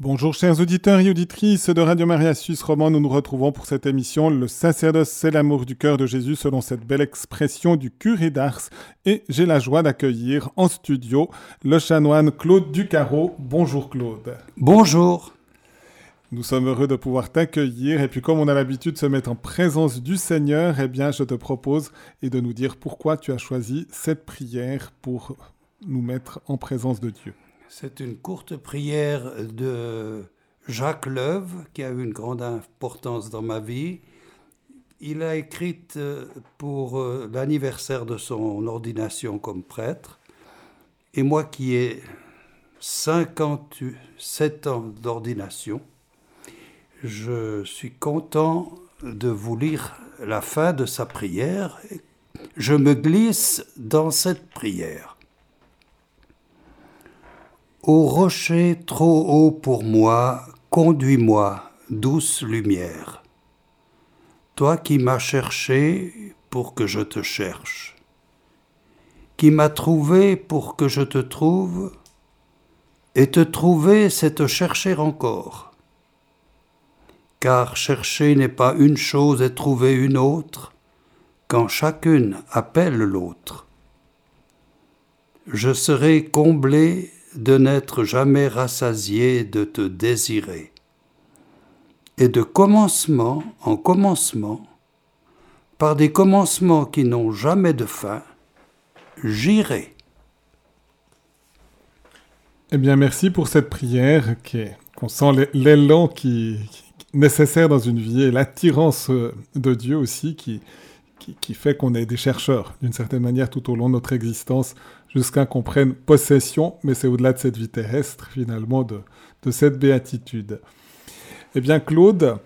Bonjour chers auditeurs et auditrices de Radio Maria Suisse Roman, nous nous retrouvons pour cette émission Le sacerdoce c'est l'amour du cœur de Jésus selon cette belle expression du curé d'Ars et j'ai la joie d'accueillir en studio le chanoine Claude Ducarreau. Bonjour Claude. Bonjour. Nous sommes heureux de pouvoir t'accueillir et puis comme on a l'habitude de se mettre en présence du Seigneur, eh bien je te propose et de nous dire pourquoi tu as choisi cette prière pour nous mettre en présence de Dieu. C'est une courte prière de Jacques Leuve qui a eu une grande importance dans ma vie. Il a écrite euh, pour euh, l'anniversaire de son ordination comme prêtre. Et moi qui ai 57 ans d'ordination, je suis content de vous lire la fin de sa prière. Je me glisse dans cette prière. Ô rocher trop haut pour moi, conduis-moi, douce lumière. Toi qui m'as cherché pour que je te cherche, qui m'as trouvé pour que je te trouve, et te trouver, c'est te chercher encore. Car chercher n'est pas une chose et trouver une autre, quand chacune appelle l'autre. Je serai comblé de n'être jamais rassasié de te désirer. Et de commencement en commencement, par des commencements qui n'ont jamais de fin, j'irai. Eh bien, merci pour cette prière qu'on sent l'élan qui, nécessaire dans une vie et l'attirance euh, de Dieu aussi qui, qui, qui fait qu'on est des chercheurs d'une certaine manière tout au long de notre existence jusqu'à qu'on prenne possession, mais c'est au-delà de cette vie terrestre, finalement, de, cette béatitude. Eh bien, Claude,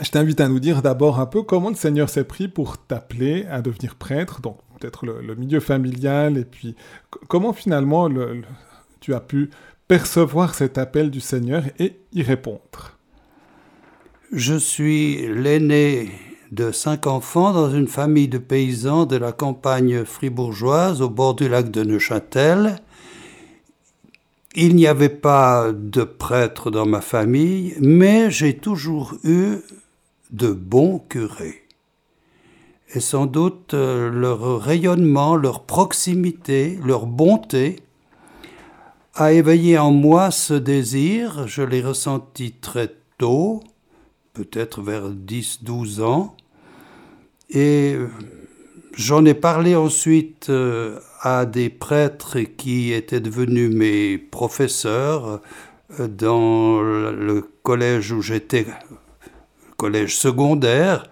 je t'invite à nous dire d'abord un peu comment le Seigneur s'est pris pour t'appeler à devenir prêtre, donc peut-être le, milieu familial, et puis comment finalement le, tu as pu percevoir cet appel du Seigneur et y répondre? Je suis l'aîné de cinq enfants dans une famille de paysans de la campagne fribourgeoise au bord du lac de Neuchâtel. Il n'y avait pas de prêtre dans ma famille, mais j'ai toujours eu de bons curés. Et sans doute euh, leur rayonnement, leur proximité, leur bonté a éveillé en moi ce désir, je l'ai ressenti très tôt, peut-être vers 10-12 ans. Et euh, j'en ai parlé ensuite euh, à des prêtres qui étaient devenus mes professeurs euh, dans le collège où j'étais, collège secondaire,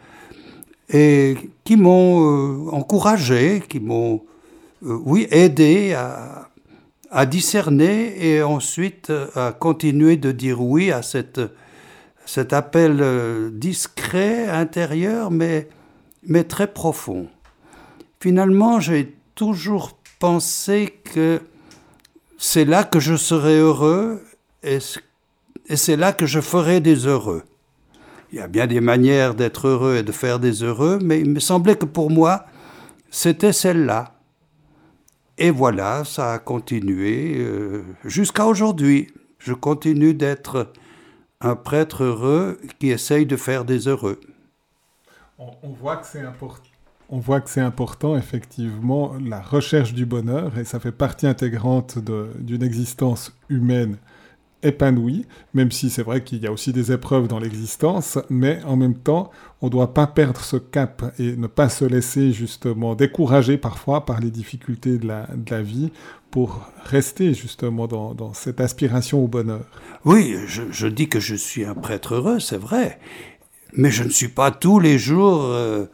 et qui m'ont encouragé, qui m'ont, oui, aidé à, à discerner et ensuite à continuer de dire oui à cette cet appel euh, discret, intérieur, mais, mais très profond. Finalement, j'ai toujours pensé que c'est là que je serais heureux et, et c'est là que je ferai des heureux. Il y a bien des manières d'être heureux et de faire des heureux, mais il me semblait que pour moi, c'était celle-là. Et voilà, ça a continué euh, jusqu'à aujourd'hui. Je continue d'être un prêtre heureux qui essaye de faire des heureux. On, voit que c'est important. On voit que c'est important, effectivement, la recherche du bonheur, et ça fait partie intégrante d'une existence humaine épanouie, même si c'est vrai qu'il y a aussi des épreuves dans l'existence, mais en même temps, on ne doit pas perdre ce cap et ne pas se laisser justement décourager parfois par les difficultés de la, de la vie pour rester justement dans, cette aspiration au bonheur. Oui, je, dis que je suis un prêtre heureux, c'est vrai, mais je ne suis pas tous les jours euh,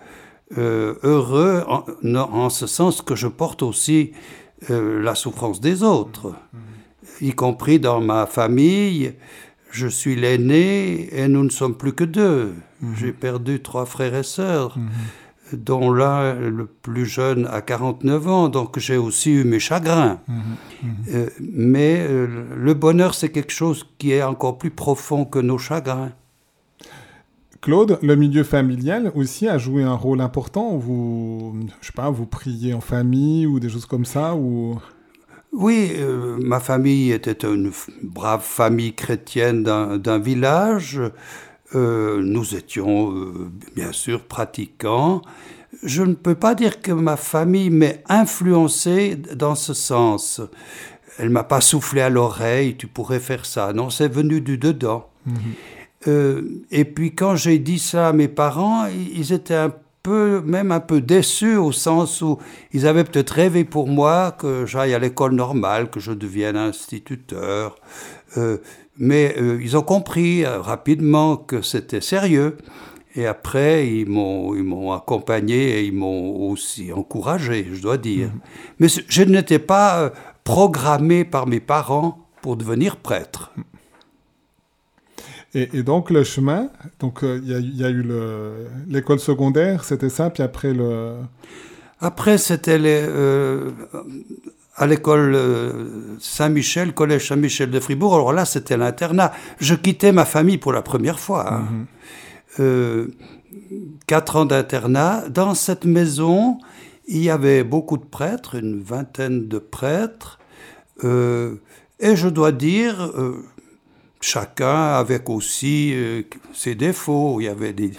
euh, heureux en, ce sens que je porte aussi euh, la souffrance des autres, mm-hmm. Y compris dans ma famille. Je suis l'aîné et nous ne sommes plus que deux. Mm-hmm. J'ai perdu trois frères et sœurs. Mm-hmm dont l'un, le plus jeune, a 49 ans, donc j'ai aussi eu mes chagrins. Mhm, mhm. Euh, mais euh, le bonheur, c'est quelque chose qui est encore plus profond que nos chagrins. Claude, le milieu familial aussi a joué un rôle important. Vous, je sais pas, vous priez en famille ou des choses comme ça ou... Oui, euh, ma famille était une brave famille chrétienne d'un village. Euh, nous étions euh, bien sûr pratiquants. Je ne peux pas dire que ma famille m'ait influencé dans ce sens. Elle m'a pas soufflé à l'oreille, tu pourrais faire ça. Non, c'est venu du dedans. Mhm. et puis quand j'ai dit ça à mes parents, ils étaient un peu, même un peu déçus au sens où ils avaient peut-être rêvé pour moi que j'aille à l'école normale, que je devienne instituteur. Euh, mais euh, ils ont compris euh, rapidement que c'était sérieux. Et après, ils m'ont, ils m'ont accompagné et ils m'ont aussi encouragé, je dois dire. Mmh. Mais je n'étais pas programmé par mes parents pour devenir prêtre. Et, donc le chemin, donc euh, il y, a eu l'école secondaire, c'était ça, puis après le. Après c'était euh, à l'école euh, Saint-Michel, collège Saint-Michel de Fribourg. Alors là c'était l'internat. Je quittais ma famille pour la première fois. Hein. Mhm. quatre ans d'internat. Dans cette maison, il y avait beaucoup de prêtres, une vingtaine de prêtres. et je dois dire, chacun avec aussi euh, ses défauts, il y avait des,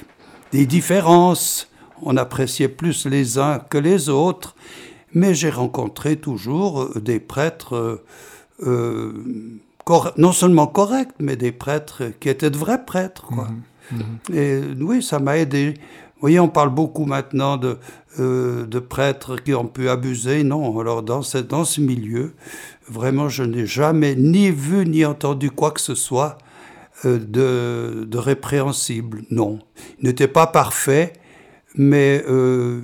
différences, on appréciait plus les uns que les autres, mais j'ai rencontré toujours euh, des prêtres euh, non seulement corrects, mais des prêtres qui étaient de vrais prêtres. Quoi. Mmh, mmh. Et oui, ça m'a aidé. Vous voyez, on parle beaucoup maintenant de, de prêtres qui ont pu abuser. Non, alors dans ce, dans ce milieu, Vraiment, je n'ai jamais ni vu ni entendu quoi que ce soit euh, de, répréhensible. Non. Ils n'étaient pas parfaits, mais euh,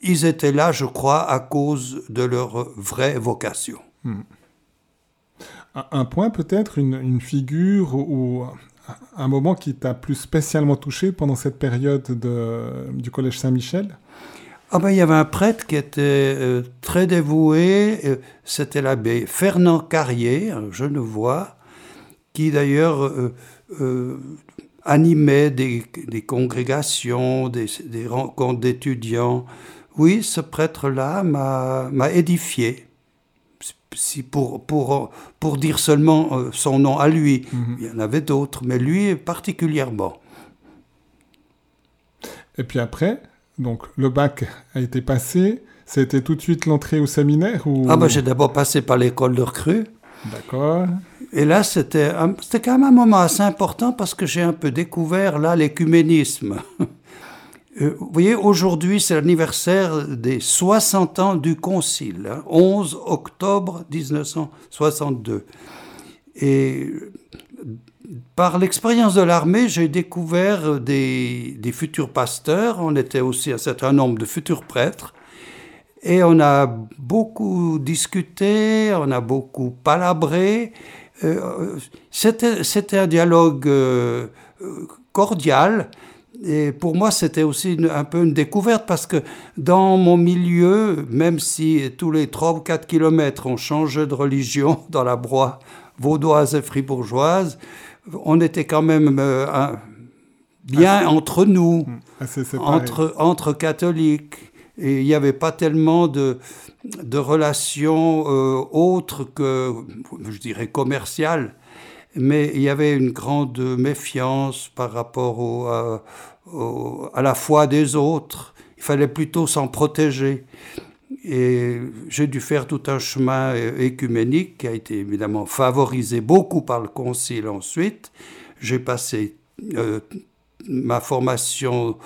ils étaient là, je crois, à cause de leur vraie vocation. Hmm. Un point peut-être, une, figure ou un moment qui t'a plus spécialement touché pendant cette période du Collège Saint-Michel? Ah ben, il y avait un prêtre qui était euh, très dévoué, euh, c'était l'abbé Fernand Carrier, un genevois, qui d'ailleurs euh, animait des, congrégations, des, rencontres d'étudiants. Oui, ce prêtre-là m'a édifié. Si pour, pour, pour dire seulement son nom à lui, mhm. il y en avait d'autres, mais lui particulièrement. Et puis après, donc le bac a été passé. C'était tout de suite l'entrée au séminaire ou... Ah ben j'ai d'abord passé par l'école de recrue. D'accord. Et là, c'était, c'était quand même un moment assez important parce que j'ai un peu découvert là l'écuménisme. Euh, vous voyez, aujourd'hui, c'est l'anniversaire des 60 ans du Concile, 11 hein, octobre 1962. Et par l'expérience de l'armée, j'ai découvert des, futurs pasteurs, on était aussi un certain nombre de futurs prêtres, et on a beaucoup discuté, on a beaucoup palabré. Euh, c'était un dialogue euh, cordial, et pour moi, c'était aussi un peu une découverte parce que dans mon milieu, même si tous les 3 ou 4 kilomètres on change de religion dans la broie vaudoise et fribourgeoise, on était quand même euh, bien entre nous, entre, entre catholiques. Et il n'y avait pas tellement de, de relations euh, autres que, je dirais, commerciales. Mais il y avait une grande méfiance par rapport au, à la foi des autres. Il fallait plutôt s'en protéger. Et j'ai dû faire tout un chemin écuménique qui a été évidemment favorisé beaucoup par le Concile ensuite. J'ai passé euh, ma formation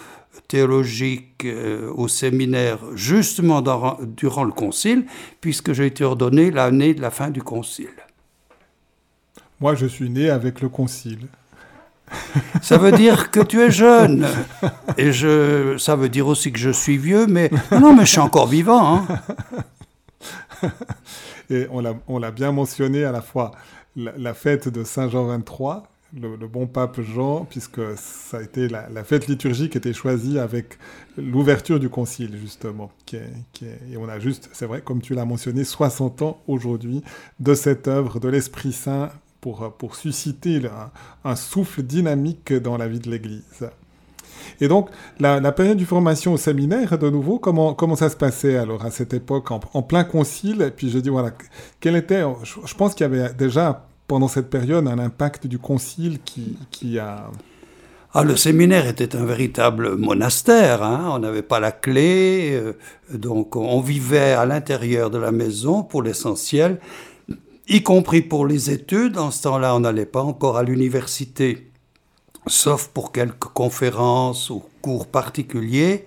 théologique euh, au séminaire justement durant le Concile, puisque j'ai été ordonné l'année de la fin du Concile. Moi, je suis né avec le Concile. Ça veut dire que tu es jeune. Et je, ça veut dire aussi que je suis vieux, mais non, mais je suis encore vivant. Hein. Et on l'a bien mentionné à la fois la, fête de Saint Jean 23, le, bon pape Jean, puisque ça a été la, fête liturgique était choisie avec l'ouverture du concile, justement. Qui et on a juste, c'est vrai, comme tu l'as mentionné, 60 ans aujourd'hui de cette œuvre de l'Esprit Saint pour, pour susciter un, souffle dynamique dans la vie de l'Église. Et donc, la, période du formation au séminaire, de nouveau, comment, ça se passait alors à cette époque, en, plein concile? Puis je dis, voilà, quel était, je, pense qu'il y avait déjà pendant cette période un impact du concile qui, qui a... Ah, le séminaire était un véritable monastère, hein. on n'avait pas la clé, euh, donc on vivait à l'intérieur de la maison pour l'essentiel, y compris pour les études. En ce temps-là, on n'allait pas encore à l'université sauf pour quelques conférences ou cours particuliers.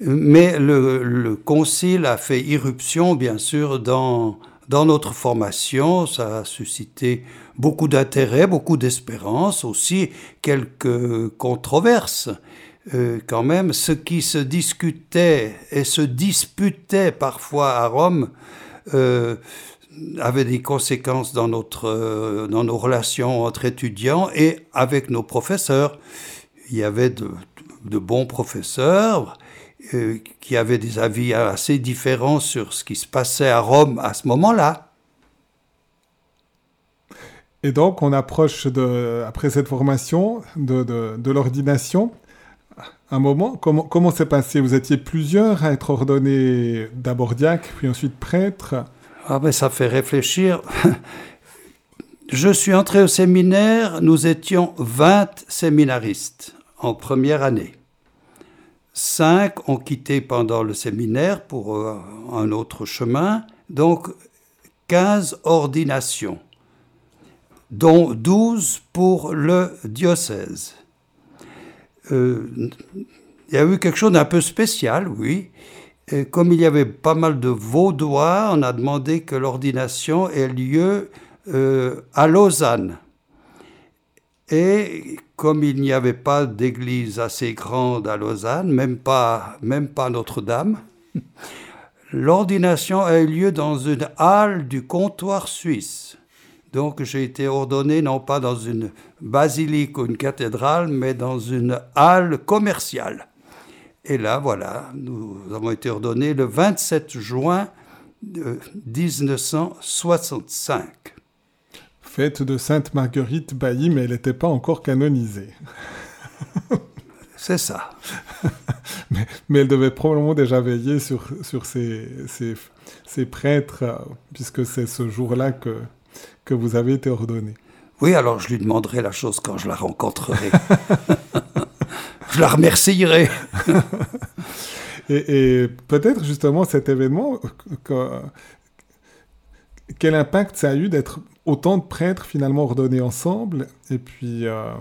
Mais le, concile a fait irruption, bien sûr, dans, dans notre formation. Ça a suscité beaucoup d'intérêt, beaucoup d'espérance, aussi quelques controverses. Euh, quand même, ce qui se discutait et se disputait parfois à Rome euh, avait des conséquences dans, notre, euh, dans nos relations entre étudiants et avec nos professeurs. Il y avait de, de bons professeurs euh, qui avaient des avis assez différents sur ce qui se passait à Rome à ce moment-là. Et donc, on approche, de, après cette formation, de, de, l'ordination. Un moment, comment, comment s'est passé? Vous étiez plusieurs à être ordonnés d'abord diacre, puis ensuite prêtre. Ah ben ça fait réfléchir. Je suis entré au séminaire, nous étions 20 séminaristes en première année. Cinq ont quitté pendant le séminaire pour euh, un autre chemin, donc 15 ordinations, dont 12 pour le diocèse. Euh, il y a eu quelque chose d'un peu spécial, oui comme il y avait pas mal de vaudois, on a demandé que l'ordination ait lieu euh, à Lausanne. Et comme il n'y avait pas d'église assez grande à Lausanne, même pas, même pas Notre-Dame, l'ordination a eu lieu dans une halle du comptoir suisse. Donc j'ai été ordonné non pas dans une basilique ou une cathédrale, mais dans une halle commerciale. Et là, voilà, nous avons été ordonnés le 27 juin 1965. Fête de Sainte Marguerite Bailly, mais elle n'était pas encore canonisée. C'est ça. mais, elle devait probablement déjà veiller sur, sur ces, prêtres, euh, puisque c'est ce jour-là que, que vous avez été ordonné. Oui, alors je lui demanderai la chose quand je la rencontrerai. je la remercierai. et, peut-être justement cet événement, quel impact ça a eu d'être autant de prêtres finalement ordonnés ensemble? Et puis. Euh,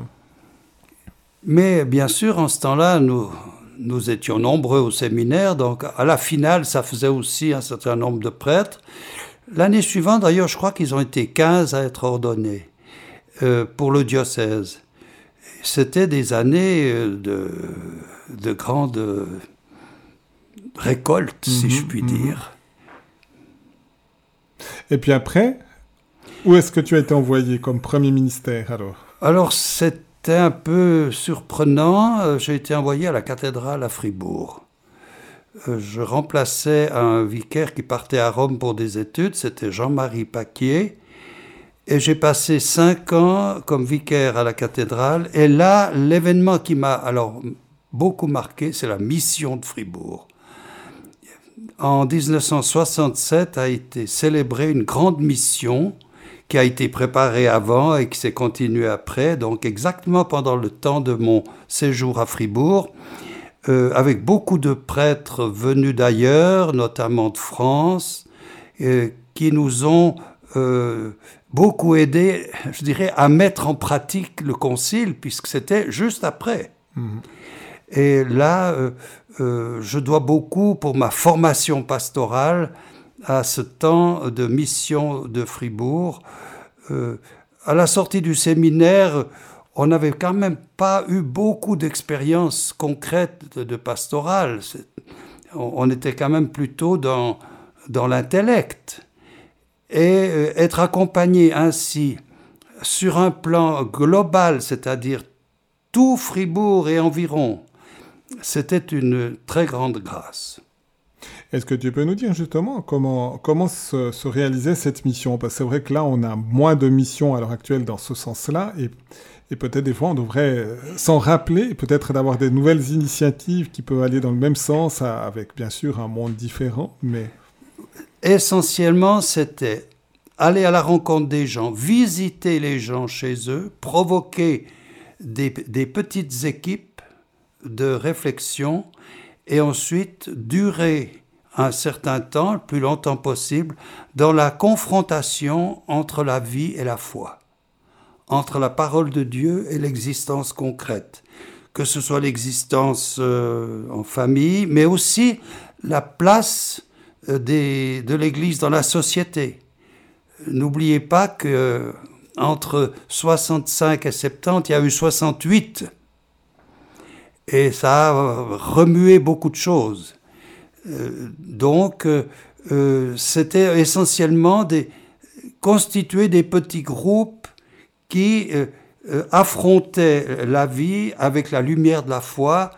Mais bien sûr, en ce temps-là, nous, nous étions nombreux au séminaire, donc à la finale, ça faisait aussi un certain nombre de prêtres. L'année suivante, d'ailleurs, je crois qu'ils ont été 15 à être ordonnés euh, pour le diocèse c'était des années euh, de, de grande récolte, si je mhm, puis mhm. dire. Et puis après, où est-ce que tu as été envoyé comme premier ministère alors? Alors c'était un peu surprenant. Euh, j'ai été envoyé à la cathédrale à Fribourg. Euh, je remplaçais un vicaire qui partait à Rome pour des études, c'était Jean-Marie Paquier. Et j'ai passé cinq ans comme vicaire à la cathédrale. Et là, l'événement qui m'a alors beaucoup marqué, c'est la mission de Fribourg. En 1967 a été célébrée une grande mission qui a été préparée avant et qui s'est continuée après, donc exactement pendant le temps de mon séjour à Fribourg, euh, avec beaucoup de prêtres venus d'ailleurs, notamment de France, euh, qui nous ont euh, beaucoup aidé, je dirais, à mettre en pratique le concile, puisque c'était juste après. Mhm. Et là, euh, euh, je dois beaucoup pour ma formation pastorale à ce temps de mission de Fribourg. à la sortie du séminaire, on n'avait quand même pas eu beaucoup d'expériences concrètes de, pastorale. On, était quand même plutôt dans, dans l'intellect et euh, être accompagné ainsi sur un plan global, c'est-à-dire tout Fribourg et environ, c'était une très grande grâce. Est-ce que tu peux nous dire justement comment, comment se, se réalisait cette mission? Parce que c'est vrai que là, on a moins de missions à l'heure actuelle dans ce sens-là, et, et peut-être des fois, on devrait s'en rappeler, peut-être d'avoir des nouvelles initiatives qui peuvent aller dans le même sens, avec bien sûr un monde différent, mais... Essentiellement, c'était aller à la rencontre des gens, visiter les gens chez eux, provoquer des, petites équipes de réflexion et ensuite durer un certain temps, le plus longtemps possible, dans la confrontation entre la vie et la foi, entre la parole de Dieu et l'existence concrète, que ce soit l'existence euh, en famille, mais aussi la place des, de l'Église dans la société. N'oubliez pas que entre 65 et 70, il y a eu 68 et ça a remué beaucoup de choses. Euh, donc, euh, euh, c'était essentiellement des, constituer des petits groupes qui affrontaient la vie avec la lumière de la foi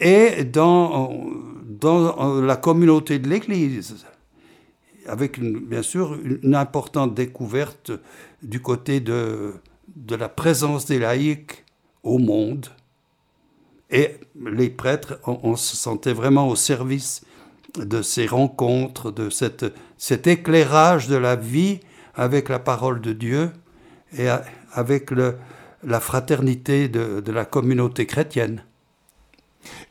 et dans, dans la communauté de l'Église, avec bien sûr une importante découverte du côté de, de la présence des laïcs au monde et les prêtres, on, se sentait vraiment au service de ces rencontres, de cette, cet éclairage de la vie avec la parole de Dieu et avec le, la fraternité de, de, la communauté chrétienne.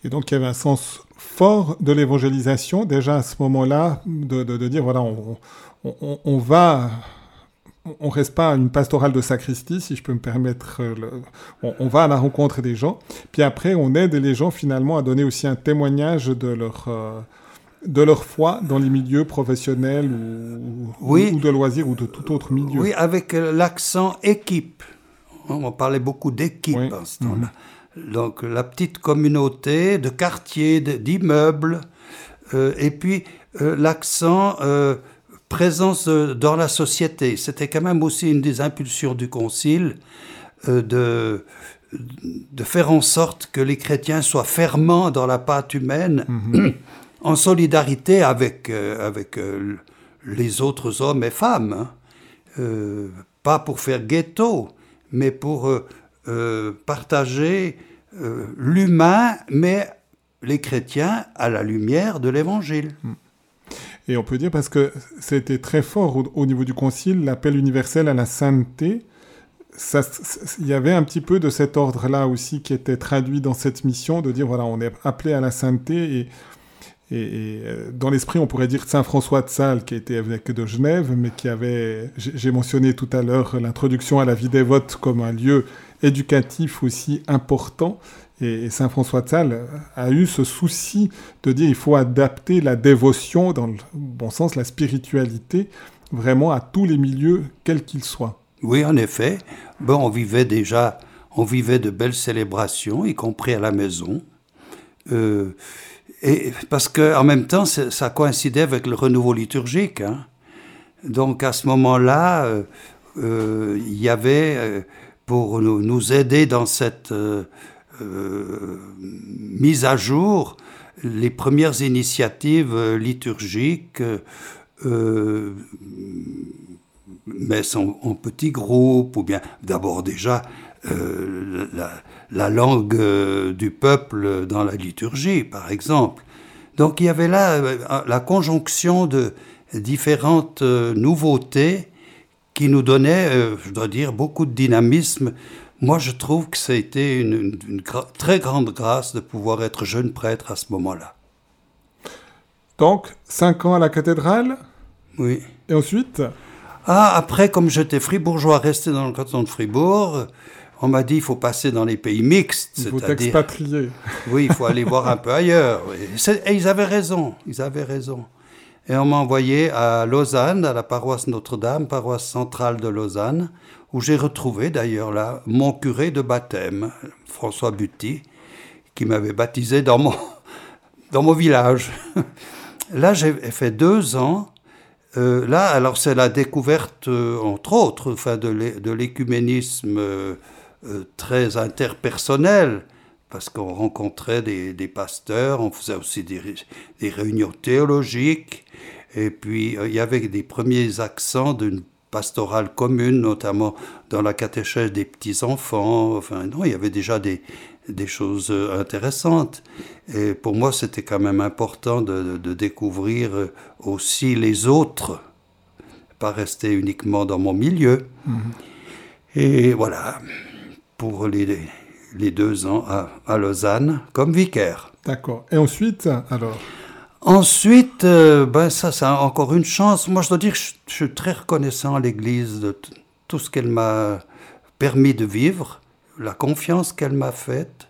Et donc il y avait un sens fort de l'évangélisation déjà à ce moment-là, de, de, de dire voilà, on, on, on va on reste pas à une pastorale de sacristie, si je peux me permettre. On, va à la rencontre des gens. Puis après, on aide les gens finalement à donner aussi un témoignage de leur, euh, de leur foi dans les milieux professionnels ou, ou, de loisirs ou de tout autre milieu. Oui, avec euh, l'accent équipe. On parlait beaucoup d'équipe à ce temps-là. Mhm. Donc la petite communauté de quartiers, d'immeubles, et puis l'accent présence dans la société. C'était quand même aussi une des impulsions du Concile euh, de, de faire en sorte que les chrétiens soient ferments dans la pâte humaine, mhm. en solidarité avec, euh, avec euh, les autres hommes et femmes. Hein. pas pour faire ghetto, mais pour partager l'humain, mais les chrétiens à la lumière de l'Évangile. Mm. Et on peut dire, parce que c'était très fort au, niveau du Concile, l'appel universel à la sainteté, il y avait un petit peu de cet ordre-là aussi qui était traduit dans cette mission, de dire, voilà, on est appelé à la sainteté, et, et, euh, dans l'esprit, on pourrait dire Saint François de Sales, qui était évêque de Genève, mais qui avait, j'ai mentionné tout à l'heure l'introduction à la vie dévote comme un lieu éducatif aussi important, et, Saint François de Sales a eu ce souci de dire il faut adapter la dévotion, dans le bon sens, la spiritualité, vraiment à tous les milieux, quels qu'ils soient. Oui, en effet. Bon, on vivait déjà, on vivait de belles célébrations, y compris à la maison. Euh, et parce que en même temps, ça coïncidait avec le renouveau liturgique. Hein. Donc à ce moment-là, euh, euh, il y avait, pour nous, aider dans cette euh, mise à jour les premières initiatives euh, liturgiques, euh, mais en, petits groupes, ou bien d'abord déjà la, langue du peuple dans la liturgie, par exemple. Donc il y avait là la conjonction de différentes nouveautés qui nous donnaient, je dois dire, beaucoup de dynamisme moi, je trouve que ça a été une, très grande grâce de pouvoir être jeune prêtre à ce moment-là. Donc, cinq ans à la cathédrale Oui. Et ensuite Ah, après, comme j'étais fribourgeois, resté dans le canton de Fribourg, on m'a dit il faut passer dans les pays mixtes. Il faut t'expatrier. Oui, il faut aller voir un peu ailleurs. Et ils avaient raison, ils avaient raison. Et on m'a envoyé à Lausanne, à la paroisse Notre-Dame, paroisse centrale de Lausanne, où j'ai retrouvé d'ailleurs là mon curé de baptême, François Buty, qui m'avait baptisé dans mon, dans mon village. là, j'ai fait deux ans. Euh, là, alors c'est la découverte, euh, entre autres, enfin, de l'écuménisme euh, très interpersonnel parce qu'on rencontrait des, pasteurs, on faisait aussi des, réunions théologiques, et puis euh, il y avait des premiers accents d'une pastorale commune, notamment dans la catéchèse des petits-enfants. Enfin, non, il y avait déjà des, des choses euh, intéressantes. Et pour moi, c'était quand même important de, découvrir euh, aussi les autres, pas rester uniquement dans mon milieu. Mhm. Et voilà, pour les, les deux ans à, Lausanne comme vicaire. D'accord. Et ensuite, alors? Ensuite, euh, ben ça, c'est encore une chance. Moi, je dois dire que je, suis très reconnaissant à l'Église de tout ce qu'elle m'a permis de vivre, la confiance qu'elle m'a faite,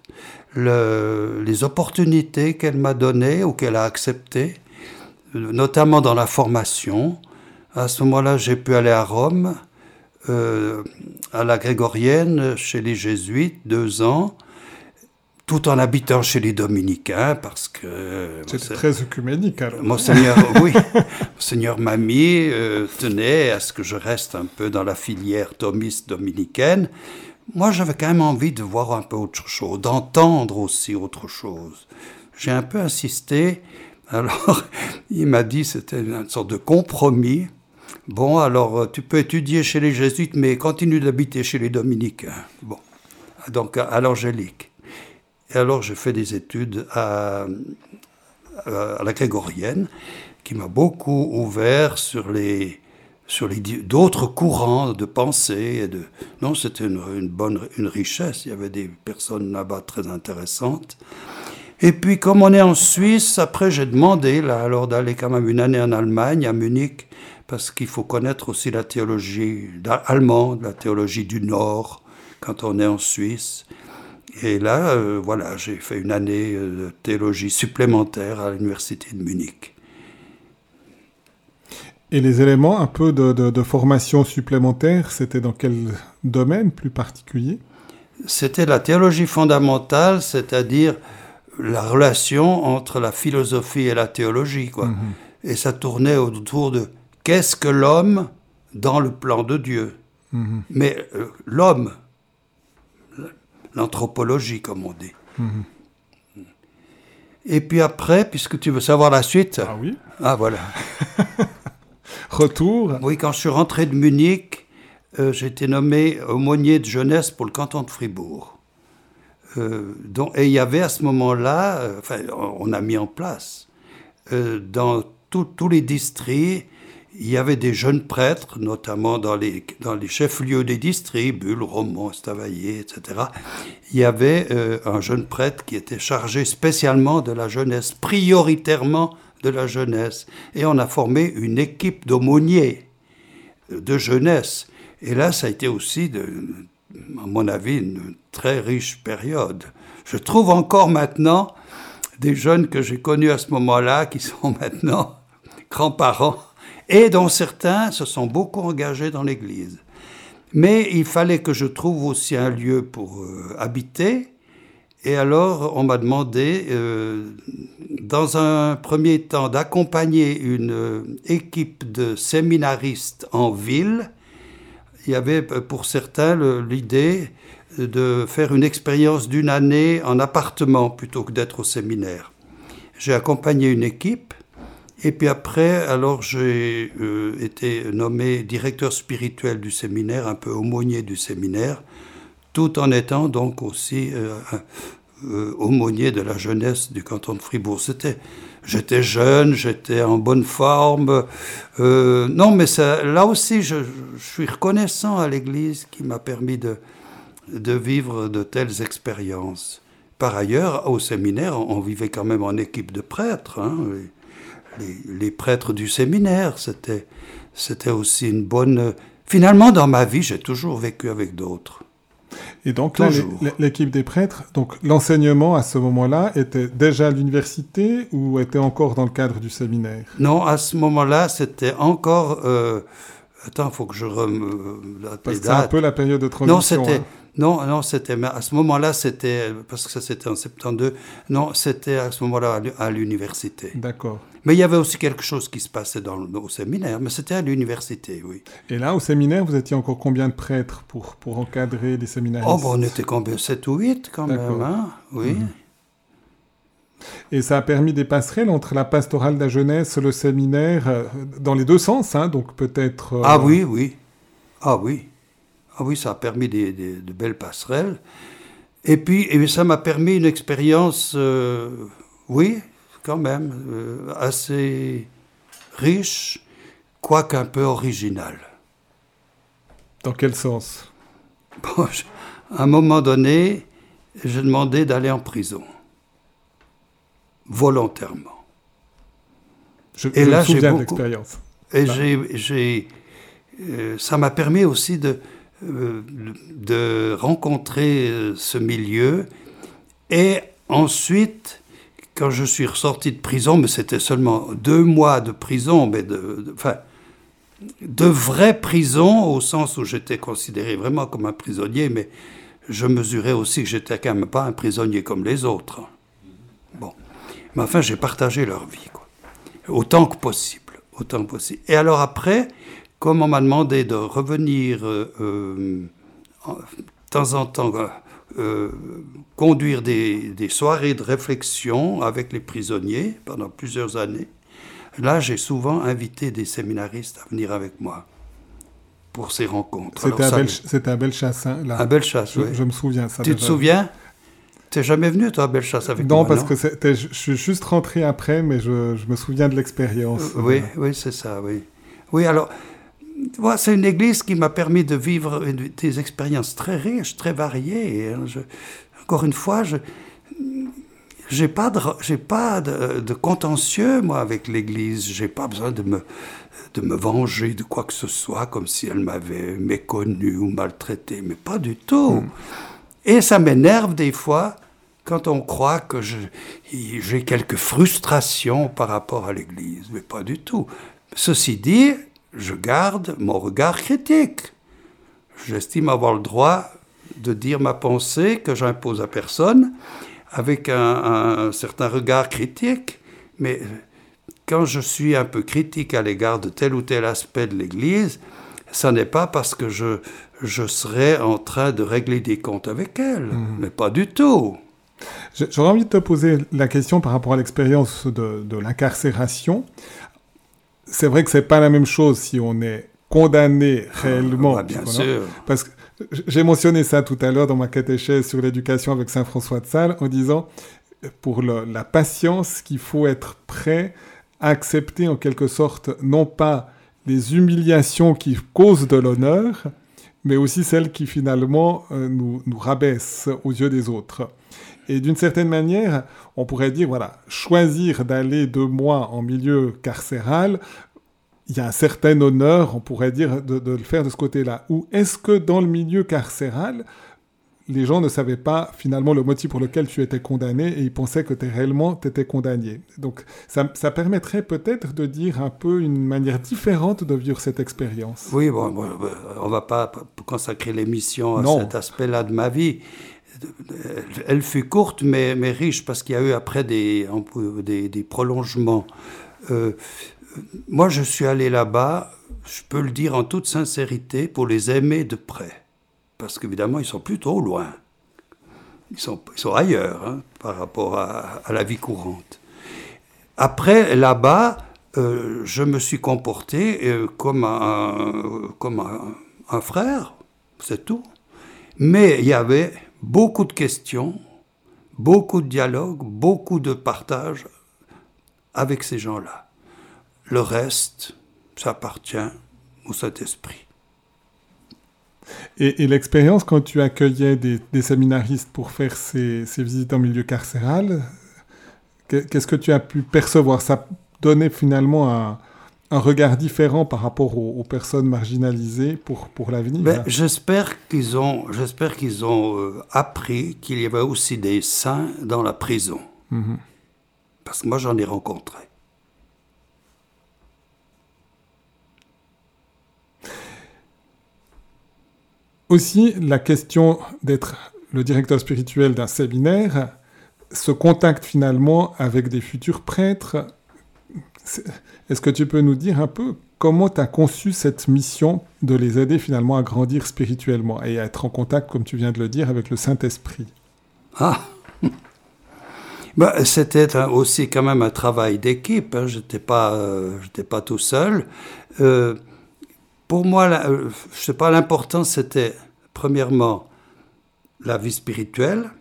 le, les opportunités qu'elle m'a données ou qu'elle a acceptées, notamment dans la formation. À ce moment-là, j'ai pu aller à Rome euh, à la grégorienne chez les jésuites, deux ans, tout en habitant chez les dominicains, parce que... C'était très œcuménique alors. Monseigneur, oui, Monseigneur Mamie euh, tenait à ce que je reste un peu dans la filière thomiste dominicaine. Moi, j'avais quand même envie de voir un peu autre chose, d'entendre aussi autre chose. J'ai un peu insisté, alors il m'a dit c'était une sorte de compromis. Bon, alors euh, tu peux étudier chez les jésuites, mais continue d'habiter chez les dominicains. Bon, donc à, l'angélique. Et alors j'ai fait des études à, à la grégorienne, qui m'a beaucoup ouvert sur les sur les d'autres courants de pensée et non c'était une, une, bonne une richesse il y avait des personnes là-bas très intéressantes et puis comme on est en Suisse après j'ai demandé là alors d'aller quand même une année en Allemagne à Munich parce qu'il faut connaître aussi la théologie allemande, la théologie du Nord, quand on est en Suisse. Et là, euh, voilà, j'ai fait une année euh, de théologie supplémentaire à l'université de Munich. Et les éléments un peu de, formation supplémentaire, c'était dans quel domaine plus particulier? C'était la théologie fondamentale, c'est-à-dire la relation entre la philosophie et la théologie. Quoi. Mhm. Et ça tournait autour de Qu'est-ce que l'homme dans le plan de Dieu mhm. Mais euh, l'homme, l'anthropologie comme on dit. Mhm. Et puis après, puisque tu veux savoir la suite. Ah oui. Ah voilà. Retour. Oui, quand je suis rentré de Munich, euh, j'ai été nommé aumônier de jeunesse pour le canton de Fribourg. Euh, et il y avait à ce moment-là, enfin, on a mis en place dans tous les districts il y avait des jeunes prêtres, notamment dans les, chefs-lieux des districts, Bulle, Romont, Estavayer, etc. Il y avait euh, un jeune prêtre qui était chargé spécialement de la jeunesse, prioritairement de la jeunesse. Et on a formé une équipe d'aumôniers de jeunesse. Et là, ça a été aussi, à mon avis, une très riche période. Je trouve encore maintenant des jeunes que j'ai connus à ce moment-là qui sont maintenant grands-parents et dont certains se sont beaucoup engagés dans l'Église. Mais il fallait que je trouve aussi un lieu pour euh, habiter. Et alors, on m'a demandé, euh, dans un premier temps, d'accompagner une euh, équipe de séminaristes en ville. Il y avait pour certains l'idée de faire une expérience d'une année en appartement plutôt que d'être au séminaire. J'ai accompagné une équipe et puis après, alors j'ai euh, été nommé directeur spirituel du séminaire, un peu aumônier du séminaire, tout en étant donc aussi euh, euh, aumônier de la jeunesse du canton de Fribourg. C'était, j'étais jeune, j'étais en bonne forme. non, mais là aussi, je, suis reconnaissant à l'Église qui m'a permis de, de vivre de telles expériences. Par ailleurs, au séminaire, on vivait quand même en équipe de prêtres. Hein, les, prêtres du séminaire. C'était, c'était aussi une bonne. Finalement, dans ma vie, j'ai toujours vécu avec d'autres. Et donc l'équipe des prêtres, donc l'enseignement à ce moment-là était déjà à l'université ou était encore dans le cadre du séminaire? Non, à ce moment-là, c'était encore. Euh... Attends, faut que je rem... C'est un peu la période de transition. Non, c'était. Hein. Non, non, c'était à ce moment-là, c'était parce que ça c'était en 72. Non, c'était à ce moment-là à l'université. D'accord. Mais il y avait aussi quelque chose qui se passait dans, au séminaire, mais c'était à l'université, oui. Et là, au séminaire, vous étiez encore combien de prêtres pour, pour encadrer les séminaires Oh, bon, on était combien? 7 ou 8 quand même, hein? Oui. Mhm. Et ça a permis des passerelles entre la pastorale de la jeunesse, le séminaire, euh, dans les deux sens, hein, donc peut-être... Euh, ah oui, oui. Ah oui. Ah oui, ça a permis des, de belles passerelles. Et puis, et ça m'a permis une expérience, euh, oui, quand même, assez riche, quoique un peu originale. Dans quel sens? Bon, À un moment donné, j'ai demandé d'aller en prison volontairement. Je, et là, j'ai beaucoup. Et j'ai, euh, ça m'a permis aussi de, euh, de rencontrer euh, ce milieu. Et ensuite, quand je suis ressorti de prison, mais c'était seulement deux mois de prison, mais de, enfin, de vraie prison au sens où j'étais considéré vraiment comme un prisonnier, mais je mesurais aussi que j'étais quand même pas un prisonnier comme les autres. Bon. Mais enfin, j'ai partagé leur vie, quoi. Autant que possible. Autant que possible. Et alors après, comme on m'a demandé de revenir euh, euh, de temps en temps, euh, conduire des, des, soirées de réflexion avec les prisonniers pendant plusieurs années, là, j'ai souvent invité des séminaristes à venir avec moi pour ces rencontres. C'était à, Bellechasse, hein, là. À Bellechasse, je, oui. Je me souviens. Ça tu te souviens? T'es jamais venu, toi, à Bellechasse avec non, moi parce que je suis juste rentré après, mais je, je me souviens de l'expérience. Euh, oui, oui, c'est ça, oui. Oui, alors, c'est une église qui m'a permis de vivre des expériences très riches, très variées. Hein. Je, encore une fois, je j'ai pas de j'ai pas de, de, contentieux moi avec l'Église. J'ai pas besoin de me de me venger de quoi que ce soit, comme si elle m'avait méconnu ou maltraité, mais pas du tout. Hmm. Et ça m'énerve des fois quand on croit que j'ai quelques frustrations par rapport à l'Église, mais pas du tout. Ceci dit, je garde mon regard critique. J'estime avoir le droit de dire ma pensée que j'impose à personne avec un, certain regard critique, mais quand je suis un peu critique à l'égard de tel ou tel aspect de l'Église, ça n'est pas parce que je, je serais en train de régler des comptes avec elle, mhm. mais pas du tout. J'aurais envie de te poser la question par rapport à l'expérience de, de l'incarcération. C'est vrai que c'est pas la même chose si on est condamné ah, réellement. Bah, bien sûr. Parce que j'ai mentionné ça tout à l'heure dans ma catéchèse sur l'éducation avec Saint François de Sales en disant pour la patience qu'il faut être prêt à accepter en quelque sorte non pas les humiliations qui causent de l'honneur, mais aussi celles qui finalement euh, nous, nous rabaissent aux yeux des autres. Et d'une certaine manière, on pourrait dire, voilà, choisir d'aller deux mois en milieu carcéral, il y a un certain honneur, on pourrait dire, de, de le faire de ce côté-là. Ou est-ce que dans le milieu carcéral, les gens ne savaient pas finalement le motif pour lequel tu étais condamné et ils pensaient que es réellement tu étais condamné? Donc ça, ça permettrait peut-être de dire un peu une manière différente de vivre cette expérience. Oui, bon, bon, on va pas consacrer l'émission à cet aspect-là de ma vie. Elle fut courte mais, riche parce qu'il y a eu après des, prolongements. Euh, moi, je suis allé là-bas, je peux le dire en toute sincérité, pour les aimer de près parce qu'évidemment, ils sont plutôt loin. Ils sont, ailleurs hein, par rapport à, la vie courante. Après, là-bas, euh, je me suis comporté euh, comme un, frère, c'est tout. Mais il y avait beaucoup de questions, beaucoup de dialogues, beaucoup de partage avec ces gens-là. Le reste, ça appartient au Saint-Esprit. Et, l'expérience, quand tu accueillais des, séminaristes pour faire ces, visites en milieu carcéral, qu'est-ce que tu as pu percevoir? Ça donnait finalement un, regard différent par rapport aux, personnes marginalisées pour, pour l'avenir ben, J'espère qu'ils ont, j'espère qu'ils ont euh, appris qu'il y avait aussi des saints dans la prison. Mhm. Parce que moi, j'en ai rencontré. aussi la question d'être le directeur spirituel d'un séminaire, ce contact finalement avec des futurs prêtres. Est-ce que tu peux nous dire un peu comment tu as conçu cette mission de les aider finalement à grandir spirituellement et à être en contact, comme tu viens de le dire, avec le Saint-Esprit? Ah bah, C'était aussi quand même un travail d'équipe, hein. je n'étais pas, euh, pas tout seul. Euh, pour moi, euh, je sais pas, l'important c'était, premièrement, la vie spirituelle,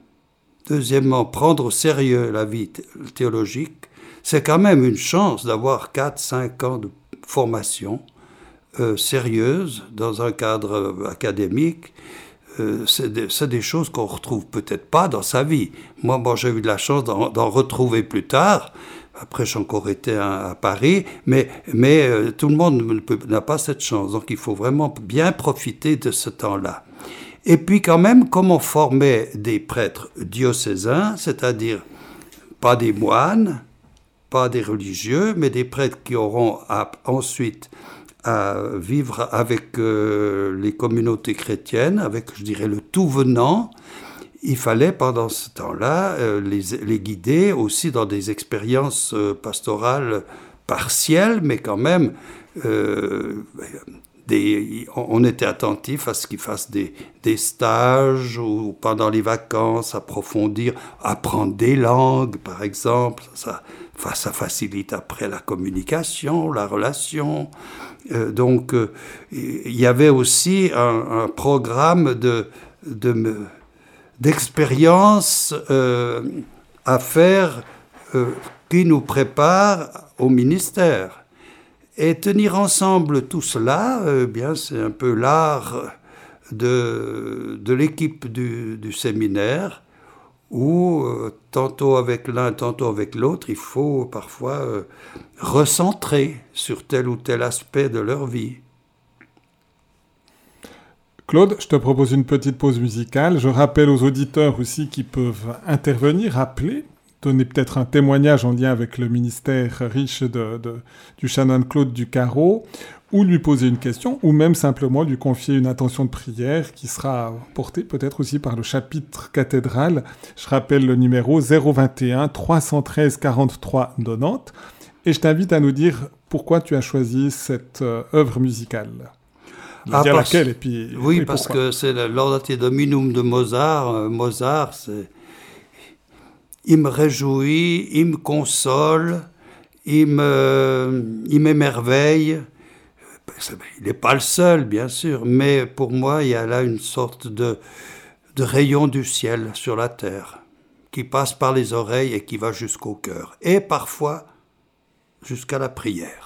deuxièmement, prendre au sérieux la vie théologique. C'est quand même une chance d'avoir 4-5 ans de formation euh, sérieuse dans un cadre euh, académique. c'est des, choses qu'on retrouve peut-être pas dans sa vie. Moi, moi j'ai eu de la chance d'en retrouver plus tard, après, j'ai encore été à, Paris, mais, euh, tout le monde n'a pas cette chance. Donc, il faut vraiment bien profiter de ce temps-là. Et puis, quand même, comment former des prêtres diocésains, c'est-à-dire pas des moines, pas des religieux, mais des prêtres qui auront ensuite à vivre avec euh, les communautés chrétiennes, avec, je dirais, le tout venant, il fallait pendant ce temps-là euh, les, guider aussi dans des expériences euh, pastorales partielles, mais quand même, euh, on était attentif à ce qu'ils fassent des, stages ou pendant les vacances, approfondir, apprendre des langues, par exemple. Ça, facilite après la communication, la relation. donc, il y avait aussi un, programme de, de d'expériences euh, à faire euh, qui nous préparent au ministère. Et tenir ensemble tout cela, euh, bien, c'est un peu l'art de, de l'équipe du, séminaire, où tantôt avec l'un, tantôt avec l'autre, il faut parfois recentrer sur tel ou tel aspect de leur vie. Claude, je te propose une petite pause musicale. Je rappelle aux auditeurs aussi qui peuvent intervenir, appeler, donner peut-être un témoignage en lien avec le ministère riche de, du chanoine Claude Ducarreau, ou lui poser une question, ou même simplement lui confier une intention de prière qui sera portée peut-être aussi par le chapitre cathédral. Je rappelle le numéro 021 313 43 90. Et je t'invite à nous dire pourquoi tu as choisi cette euh, œuvre musicale. Ah, laquelle et puis. Oui, parce que c'est l'Ordate Dominum de Mozart. Euh, Mozart, c'est. Il me réjouit, il me console, il me, il m'émerveille. Il n'est pas le seul, bien sûr, mais pour moi, il y a là une sorte de, de rayon du ciel sur la terre qui passe par les oreilles et qui va jusqu'au cœur, et parfois jusqu'à la prière.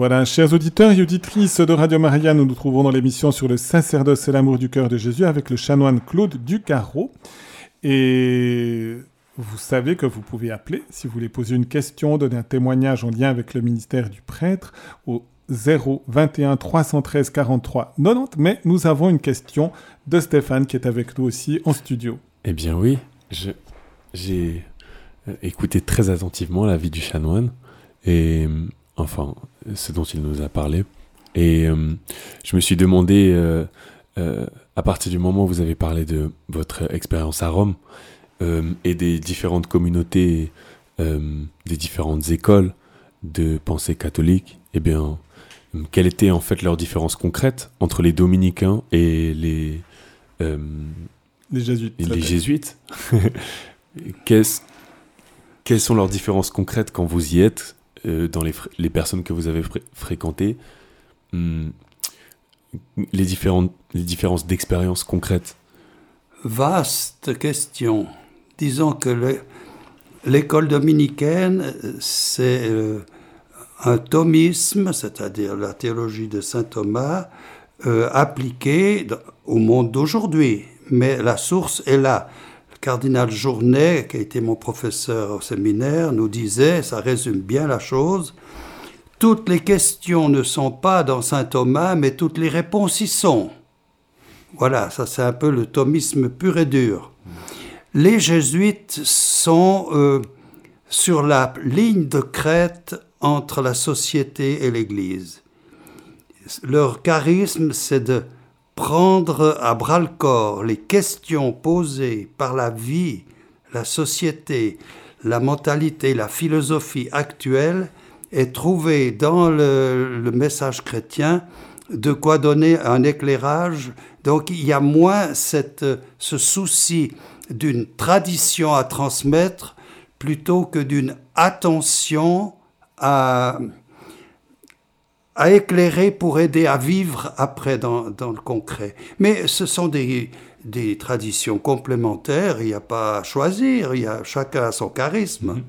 Voilà, chers auditeurs et auditrices de Radio Maria, nous nous trouvons dans l'émission sur le sacerdoce et l'amour du cœur de Jésus avec le chanoine Claude Ducarreau. Et vous savez que vous pouvez appeler si vous voulez poser une question, donner un témoignage en lien avec le ministère du prêtre au 0 21 313 43 90. Mais nous avons une question de Stéphane qui est avec nous aussi en studio. Eh bien oui, j'ai écouté très attentivement la vie du chanoine et enfin ce dont il nous a parlé. Et euh, je me suis demandé, euh, euh, à partir du moment où vous avez parlé de votre expérience à Rome et des différentes communautés, des différentes écoles de pensée catholique, eh bien, quelle était en fait leur différence concrète entre les dominicains et les, les jésuites, les jésuites? Quelles sont leurs différences concrètes quand vous y êtes? Euh, dans les, les, personnes que vous avez fréquentées, hmm, les, différentes, les différences d'expérience concrètes? Vaste question. Disons que l'école dominicaine, c'est euh, un thomisme, c'est-à-dire la théologie de saint Thomas, euh, appliqué au monde d'aujourd'hui. Mais la source est là cardinal Journet, qui a été mon professeur au séminaire, nous disait, ça résume bien la chose, toutes les questions ne sont pas dans saint Thomas, mais toutes les réponses y sont. Voilà, ça c'est un peu le thomisme pur et dur. Les jésuites sont euh, sur la ligne de crête entre la société et l'Église. Leur charisme, c'est de prendre à bras le corps les questions posées par la vie, la société, la mentalité, la philosophie actuelle et trouver dans le, message chrétien de quoi donner un éclairage. Donc il y a moins cette, ce souci d'une tradition à transmettre plutôt que d'une attention à, à éclairer pour aider à vivre après dans, le concret. Mais ce sont des, des traditions complémentaires, il n'y a pas à choisir, il y a, chacun a son charisme. Mhm.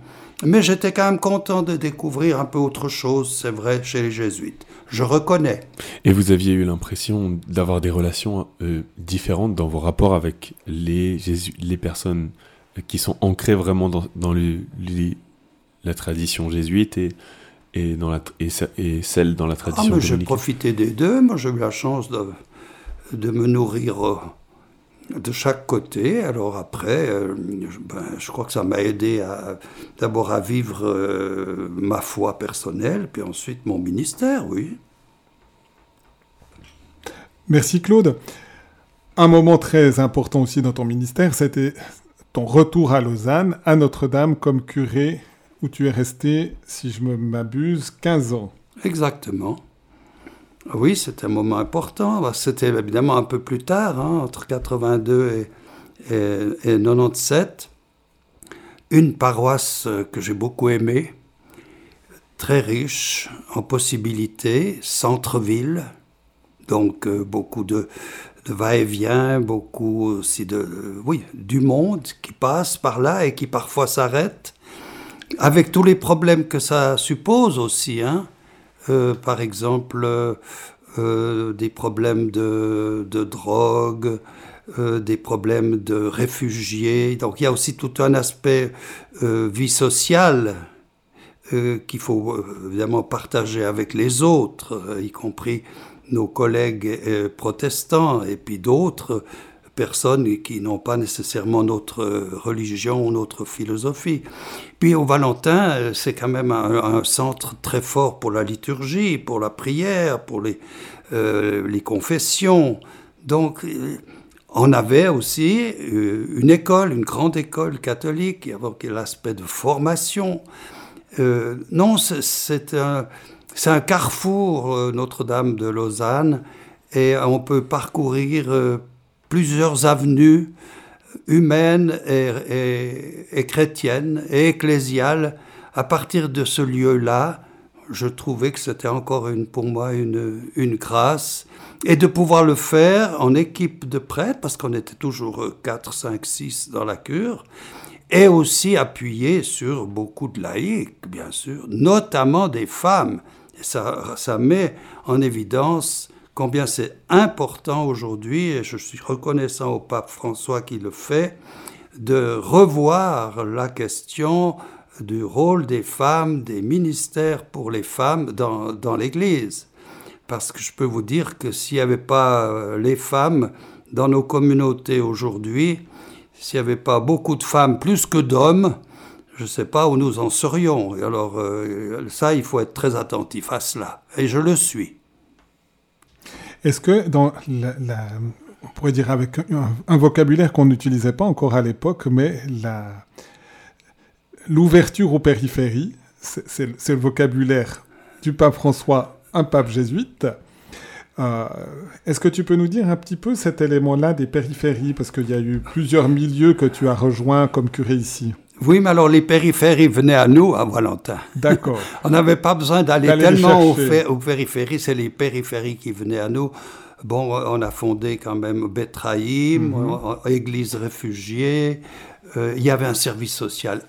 Mais j'étais quand même content de découvrir un peu autre chose, c'est vrai, chez les jésuites. Je reconnais. Et vous aviez eu l'impression d'avoir des relations euh, différentes dans vos rapports avec les, les personnes qui sont ancrées vraiment dans, dans la tradition jésuite et et, dans la, et, et celle dans la ah, tradition ah, J'ai profité des deux. Moi, j'ai eu la chance de, de me nourrir euh, de chaque côté. Alors après, euh, ben, je crois que ça m'a aidé d'abord à vivre euh, ma foi personnelle, puis ensuite mon ministère, oui. Merci Claude. Un moment très important aussi dans ton ministère, c'était ton retour à Lausanne, à Notre-Dame comme curé où tu es resté, si je m'abuse, 15 ans. Exactement. Oui, c'était un moment important. Bah, c'était évidemment un peu plus tard, hein, entre 82 et, et, 97. Une paroisse que j'ai beaucoup aimée, très riche en possibilités, centre-ville, donc euh, beaucoup de, va-et-vient, beaucoup aussi de, oui, du monde qui passe par là et qui parfois s'arrête avec tous les problèmes que ça suppose aussi, hein. Euh, par exemple euh, des problèmes de, drogue, euh, des problèmes de réfugiés. Donc il y a aussi tout un aspect vie sociale qu'il faut évidemment partager avec les autres, y compris nos collègues protestants et puis d'autres personnes qui n'ont pas nécessairement notre religion ou notre philosophie. Puis au Valentin, euh, c'est quand même un, centre très fort pour la liturgie, pour la prière, pour les, euh, les confessions. Donc euh, on avait aussi une école, une grande école catholique, avec l'aspect de formation. non, c'est un, un, carrefour, Notre-Dame de Lausanne, et on peut parcourir plusieurs avenues humaines et, chrétiennes et ecclésiales. À partir de ce lieu-là, je trouvais que c'était encore une, pour moi une, une grâce. Et de pouvoir le faire en équipe de prêtres, parce qu'on était toujours 4, 5, 6 dans la cure, et aussi appuyé sur beaucoup de laïcs, bien sûr, notamment des femmes. Ça, ça met en évidence combien c'est important aujourd'hui, et je suis reconnaissant au pape François qui le fait, de revoir la question du rôle des femmes, des ministères pour les femmes dans, dans l'Église. Parce que je peux vous dire que s'il n'y avait pas euh, les femmes dans nos communautés aujourd'hui, s'il n'y avait pas beaucoup de femmes plus que d'hommes, je ne sais pas où nous en serions. Et alors euh, ça, il faut être très attentif à cela. Et je le suis. Est-ce que dans on pourrait dire avec un, vocabulaire qu'on n'utilisait pas encore à l'époque, mais l'ouverture aux périphéries, c'est le vocabulaire du pape François, un pape jésuite. Euh, est-ce que tu peux nous dire un petit peu cet élément-là des périphéries? Parce qu'il y a eu plusieurs milieux que tu as rejoints comme curé ici. Oui, mais alors les périphéries venaient à nous, à Valentin. D'accord. On n'avait pas besoin d'aller tellement aux, aux, périphéries, c'est les périphéries qui venaient à nous. Bon, on a fondé quand même Betraïm, mhm. Église réfugiée. Euh, il y avait un service social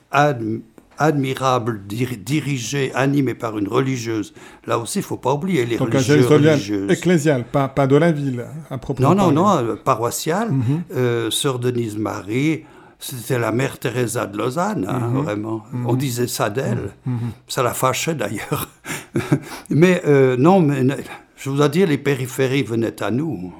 admirable, dirigé, animé par une religieuse. Là aussi, il ne faut pas oublier les Donc religieux, religieuses. Ecclésial, pas, pas de la ville, à propos Non, non, non, euh, paroissiale. Mhm. Euh, sœur Denise Marie, c'était la mère Teresa de Lausanne, hein, mhm. vraiment. On disait ça d'elle. Ça la fâchait d'ailleurs. mais non, mais je vous ai dit, les périphéries venaient à nous.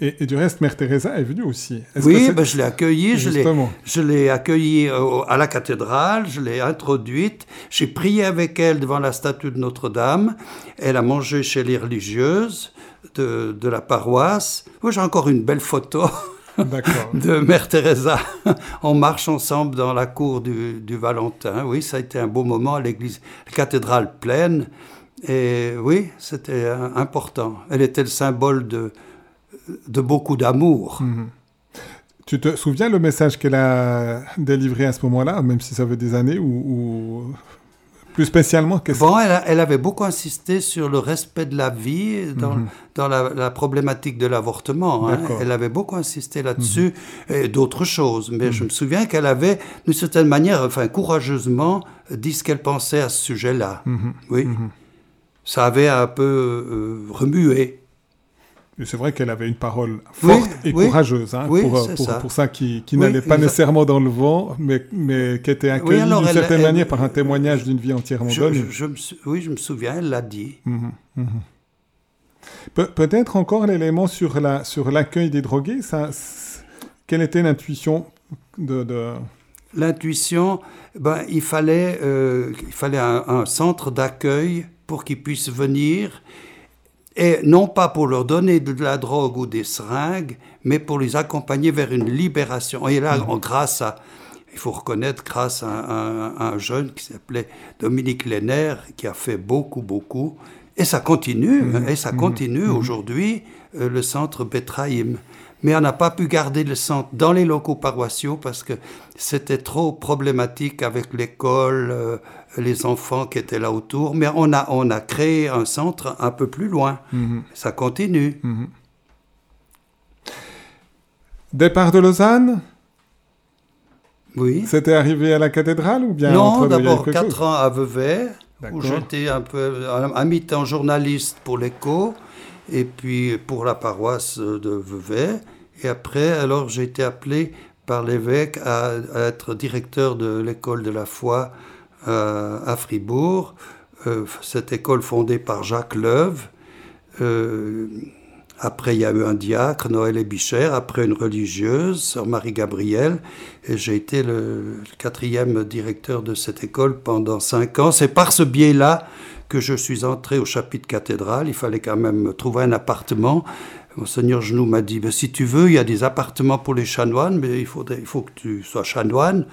Et, du reste, Mère Teresa est venue aussi. oui, ben, je l'ai accueillie, je l'ai accueillie euh, à la cathédrale, je l'ai introduite, j'ai prié avec elle devant la statue de Notre-Dame, elle a mangé chez les religieuses de, de la paroisse. Moi, j'ai encore une belle photo. de Mère Teresa. On marche ensemble dans la cour du, du Valentin. Oui, ça a été un beau moment à l'église, la cathédrale pleine. Et oui, c'était important. Elle était le symbole de, de beaucoup d'amour. Mhm. Tu te souviens le message qu'elle a délivré à ce moment-là, même si ça fait des années, ou, plus spécialement Bon, elle, elle, avait beaucoup insisté sur le respect de la vie dans, mhm. dans la, problématique de l'avortement. Hein. Elle avait beaucoup insisté là-dessus mhm. et d'autres choses. Mais je me souviens qu'elle avait, d'une certaine manière, enfin courageusement, dit ce qu'elle pensait à ce sujet-là. Oui ça avait un peu euh, remué. C'est vrai qu'elle avait une parole forte et courageuse hein, pour, pour, pour, ça, qui, qui n'allait pas nécessairement dans le vent, mais, mais qui était accueillie d'une certaine manière par un témoignage d'une vie entièrement je, donnée. oui, je me souviens, elle l'a dit. Mhm, mhm. Peut-être encore l'élément sur l'accueil la, sur des drogués. Ça, quelle était l'intuition de... de... L'intuition, ben, il fallait, euh, il fallait un, un centre d'accueil pour qu'ils puissent venir, et non pas pour leur donner de la drogue ou des seringues, mais pour les accompagner vers une libération. Et là, mmh. grâce à, il faut reconnaître, grâce à un, jeune qui s'appelait Dominique Lenner, qui a fait beaucoup, beaucoup, et ça continue, mmh. et ça mmh. continue aujourd'hui, euh, le centre Betraïm mais on n'a pas pu garder le centre dans les locaux paroissiaux parce que c'était trop problématique avec l'école, euh, les enfants qui étaient là autour. Mais on a, on a créé un centre un peu plus loin. Mhm. Ça continue. Mhm. Départ de Lausanne? Oui. C'était arrivé à la cathédrale ou bien Non, d'abord quatre ans à Vevey, où j'étais un peu à mi-temps journaliste pour l'écho et puis pour la paroisse de Vevey. Et après, alors j'ai été appelé par l'évêque à, être directeur de l'école de la foi à Fribourg, euh, cette école fondée par Jacques Leuve. Euh, après, il y a eu un diacre, Noël Bichère, après une religieuse, Sœur Marie-Gabrielle, et j'ai été le, quatrième directeur de cette école pendant cinq ans. C'est par ce biais-là que je suis entré au chapitre cathédral. Il fallait quand même trouver un appartement. Monseigneur Genoux m'a dit, ben, si tu veux, il y a des appartements pour les chanoines, mais il, faudrait, il faut que tu sois chanoine.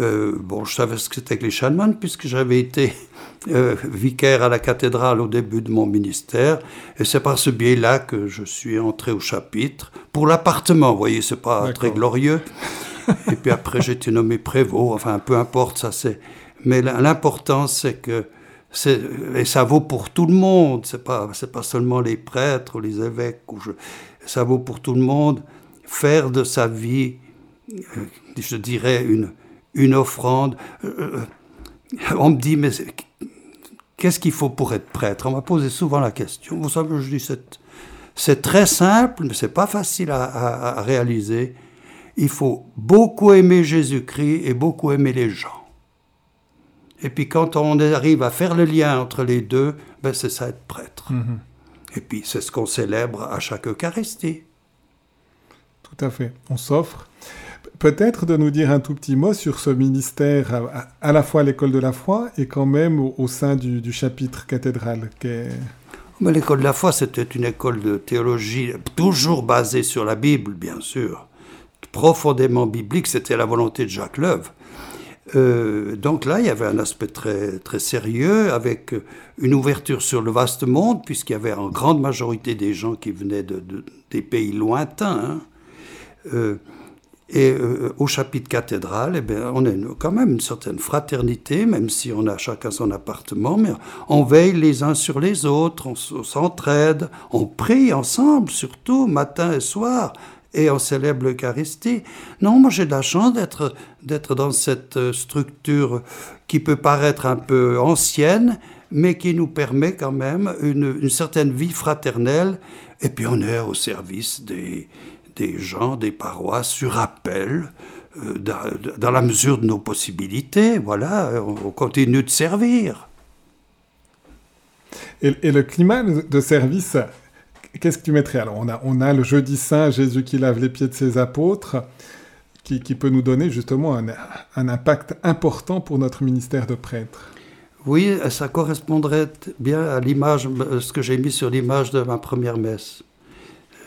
Euh, bon, je savais ce que c'était que les chanoines, puisque j'avais été euh, vicaire à la cathédrale au début de mon ministère. Et c'est par ce biais-là que je suis entré au chapitre. Pour l'appartement, vous voyez, c'est pas très glorieux. et puis après, j'ai été nommé prévôt. Enfin, peu importe, ça c'est... Mais l'important, c'est que et ça vaut pour tout le monde, c'est pas, pas seulement les prêtres les évêques, ça vaut pour tout le monde. Faire de sa vie, euh, je dirais, une, une offrande. Euh, euh, on me dit, mais qu'est-ce qu'il faut pour être prêtre? On m'a posé souvent la question. Vous savez, je dis, c'est très simple, mais c'est pas facile à, réaliser. Il faut beaucoup aimer Jésus-Christ et beaucoup aimer les gens. Et puis quand on arrive à faire le lien entre les deux, ben c'est ça être prêtre. Mhm. Et puis c'est ce qu'on célèbre à chaque Eucharistie. Tout à fait. On s'offre. Peut-être de nous dire un tout petit mot sur ce ministère à, la fois à l'école de la foi et quand même au, sein du, chapitre cathédral. L'école de la foi, c'était une école de théologie toujours basée sur la Bible, bien sûr. Profondément biblique, c'était la volonté de Jacques Leuve. Euh, donc là, il y avait un aspect très, très sérieux, avec une ouverture sur le vaste monde, puisqu'il y avait en grande majorité des gens qui venaient de, des pays lointains. Hein. Euh, et euh, au chapitre cathédral, eh bien, on a quand même une certaine fraternité, même si on a chacun son appartement, mais on veille les uns sur les autres, on s'entraide, on prie ensemble, surtout matin et soir, et on célèbre l'Eucharistie. Non, moi j'ai de la chance d'être, d'être dans cette euh, structure qui peut paraître un peu ancienne, mais qui nous permet quand même une, une certaine vie fraternelle, et puis on est au service des, des gens, des paroisses sur appel, euh, dans, la mesure de nos possibilités. Voilà, on, continue de servir. Et, le climat de service, qu'est-ce que tu mettrais Alors, on a, on a le jeudi saint, Jésus qui lave les pieds de ses apôtres, qui, peut nous donner justement un, un, impact important pour notre ministère de prêtre. Oui, ça correspondrait bien à l'image, ce que j'ai mis sur l'image de ma première messe.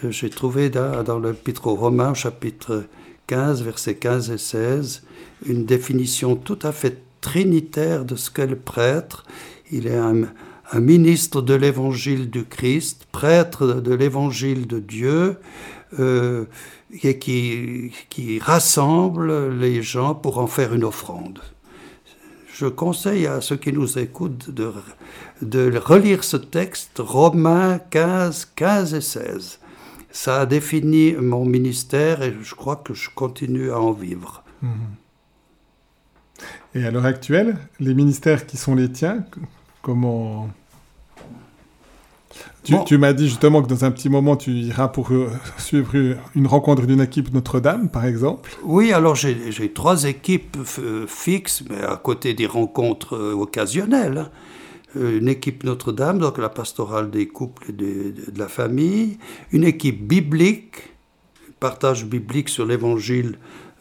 Euh, j'ai trouvé dans, dans l'Épître aux Romains, chapitre 15, versets 15 et 16, une définition tout à fait trinitaire de ce qu'est le prêtre. Il est un, ministre de l'évangile du Christ, prêtre de l'évangile de Dieu, euh, et qui, rassemble les gens pour en faire une offrande. Je conseille à ceux qui nous écoutent de, de relire ce texte, Romains 15, 15 et 16 ça a défini mon ministère et je crois que je continue à en vivre. Mhm. Et à l'heure actuelle, les ministères qui sont les tiens, comment... Tu, m'as dit justement que dans un petit moment, tu iras pour euh, suivre une rencontre d'une équipe Notre-Dame, par exemple. Oui, alors j'ai trois équipes euh, fixes, mais à côté des rencontres euh, occasionnelles. Hein. Une équipe Notre-Dame, donc la pastorale des couples et de, la famille, une équipe biblique, partage biblique sur l'évangile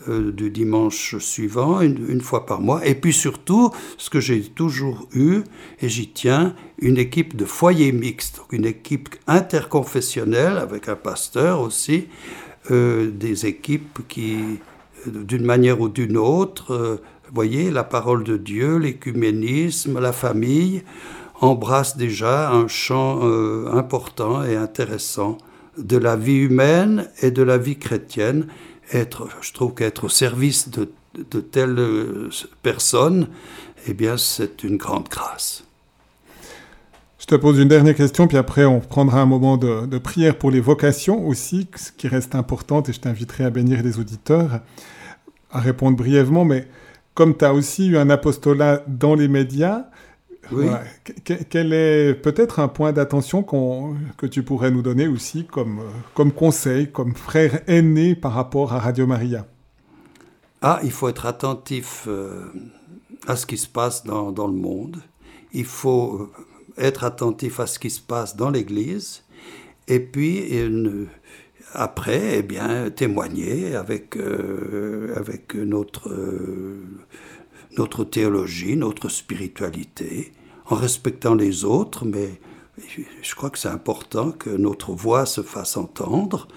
euh, du dimanche suivant, une, fois par mois, et puis surtout, ce que j'ai toujours eu, et j'y tiens, une équipe de foyer mixte, une équipe interconfessionnelle avec un pasteur aussi, euh, des équipes qui, d'une manière ou d'une autre, voyez, la parole de Dieu, l'écuménisme, la famille embrassent déjà un champ euh, important et intéressant de la vie humaine et de la vie chrétienne. Être, je trouve qu'être au service de, de telles euh, personnes, eh bien, c'est une grande grâce. Je te pose une dernière question, puis après on prendra un moment de, prière pour les vocations aussi, ce qui reste importante, et je t'inviterai à bénir les auditeurs, à répondre brièvement, mais comme tu as aussi eu un apostolat dans les médias, quel est peut-être un point d'attention que tu pourrais nous donner aussi comme, comme conseil, comme frère aîné par rapport à Radio Maria? Ah, il faut être attentif euh, à ce qui se passe dans, dans, le monde. Il faut euh, être attentif à ce qui se passe dans l'Église. Et puis, une, après, eh bien, témoigner avec, euh, avec notre, euh, notre théologie, notre spiritualité, en respectant les autres, mais je crois que c'est important que notre voix se fasse entendre,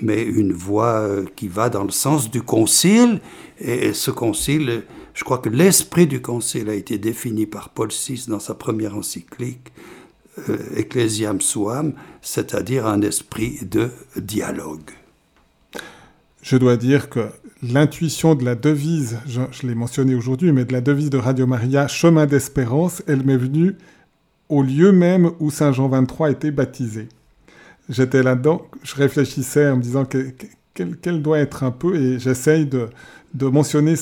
mais une voix euh, qui va dans le sens du concile, et ce concile, je crois que l'esprit du concile a été défini par Paul VI dans sa première encyclique, euh, ecclesiam suam, c'est-à-dire un esprit de dialogue. Je dois dire que l'intuition de la devise, je, l'ai mentionné aujourd'hui, mais de la devise de Radio Maria, chemin d'espérance, elle m'est venue au lieu même où Saint Jean 23 était baptisé. J'étais là-dedans, je réfléchissais en me disant quel, doit être un peu, et j'essaye de, mentionner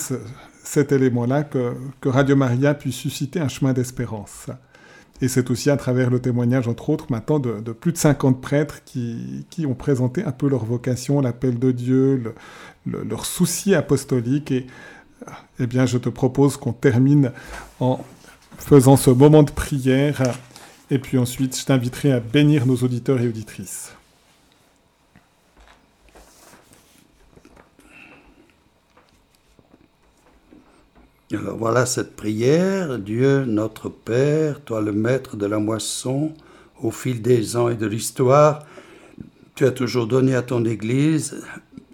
cet élément-là, que, Radio Maria puisse susciter un chemin d'espérance. Et c'est aussi à travers le témoignage, entre autres, maintenant de, plus de 50 prêtres qui, qui, ont présenté un peu leur vocation, l'appel de Dieu, leur souci apostolique. Et eh bien, je te propose qu'on termine en faisant ce moment de prière. Et puis ensuite, je t'inviterai à bénir nos auditeurs et auditrices. Alors voilà cette prière. Dieu notre Père, toi le maître de la moisson, au fil des ans et de l'histoire, tu as toujours donné à ton Église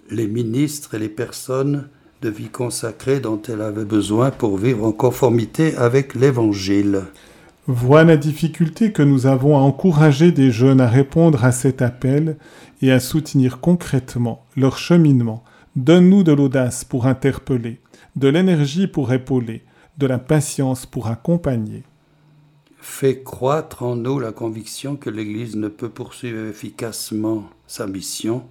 les ministres et les personnes de vie consacrée dont elle avait besoin pour vivre en conformité avec l'Évangile. Vois la difficulté que nous avons à encourager des jeunes à répondre à cet appel et à soutenir concrètement leur cheminement. Donne-nous de l'audace pour interpeller de l'énergie pour épauler, de la patience pour accompagner. Fais croître en nous la conviction que l'Église ne peut poursuivre efficacement sa mission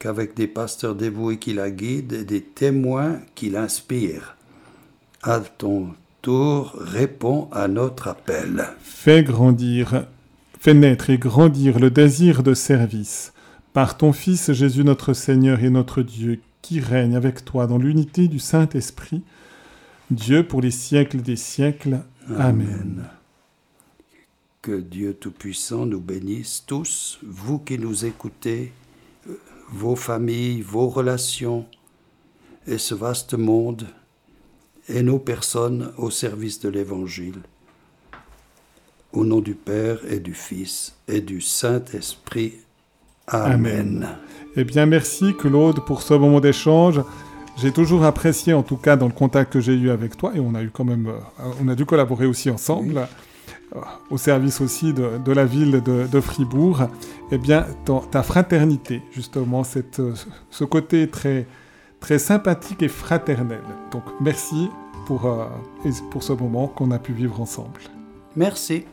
qu'avec des pasteurs dévoués qui la guident et des témoins qui l'inspirent. À ton tour, réponds à notre appel. Fais grandir, fais naître et grandir le désir de service par ton Fils Jésus notre Seigneur et notre Dieu qui règne avec toi dans l'unité du Saint-Esprit, Dieu pour les siècles des siècles. Amen. Que Dieu Tout-Puissant nous bénisse tous, vous qui nous écoutez, vos familles, vos relations, et ce vaste monde, et nos personnes au service de l'Évangile. Au nom du Père et du Fils et du Saint-Esprit. Amen. Eh bien, merci Claude pour ce moment d'échange. J'ai toujours apprécié, en tout cas dans le contact que j'ai eu avec toi, et on a eu quand même, euh, on a dû collaborer aussi ensemble, au service aussi de, la ville de, Fribourg. Eh bien, ta fraternité, justement, euh, ce côté très, très sympathique et fraternel. Donc, merci pour, pour ce moment qu'on a pu vivre ensemble. Merci.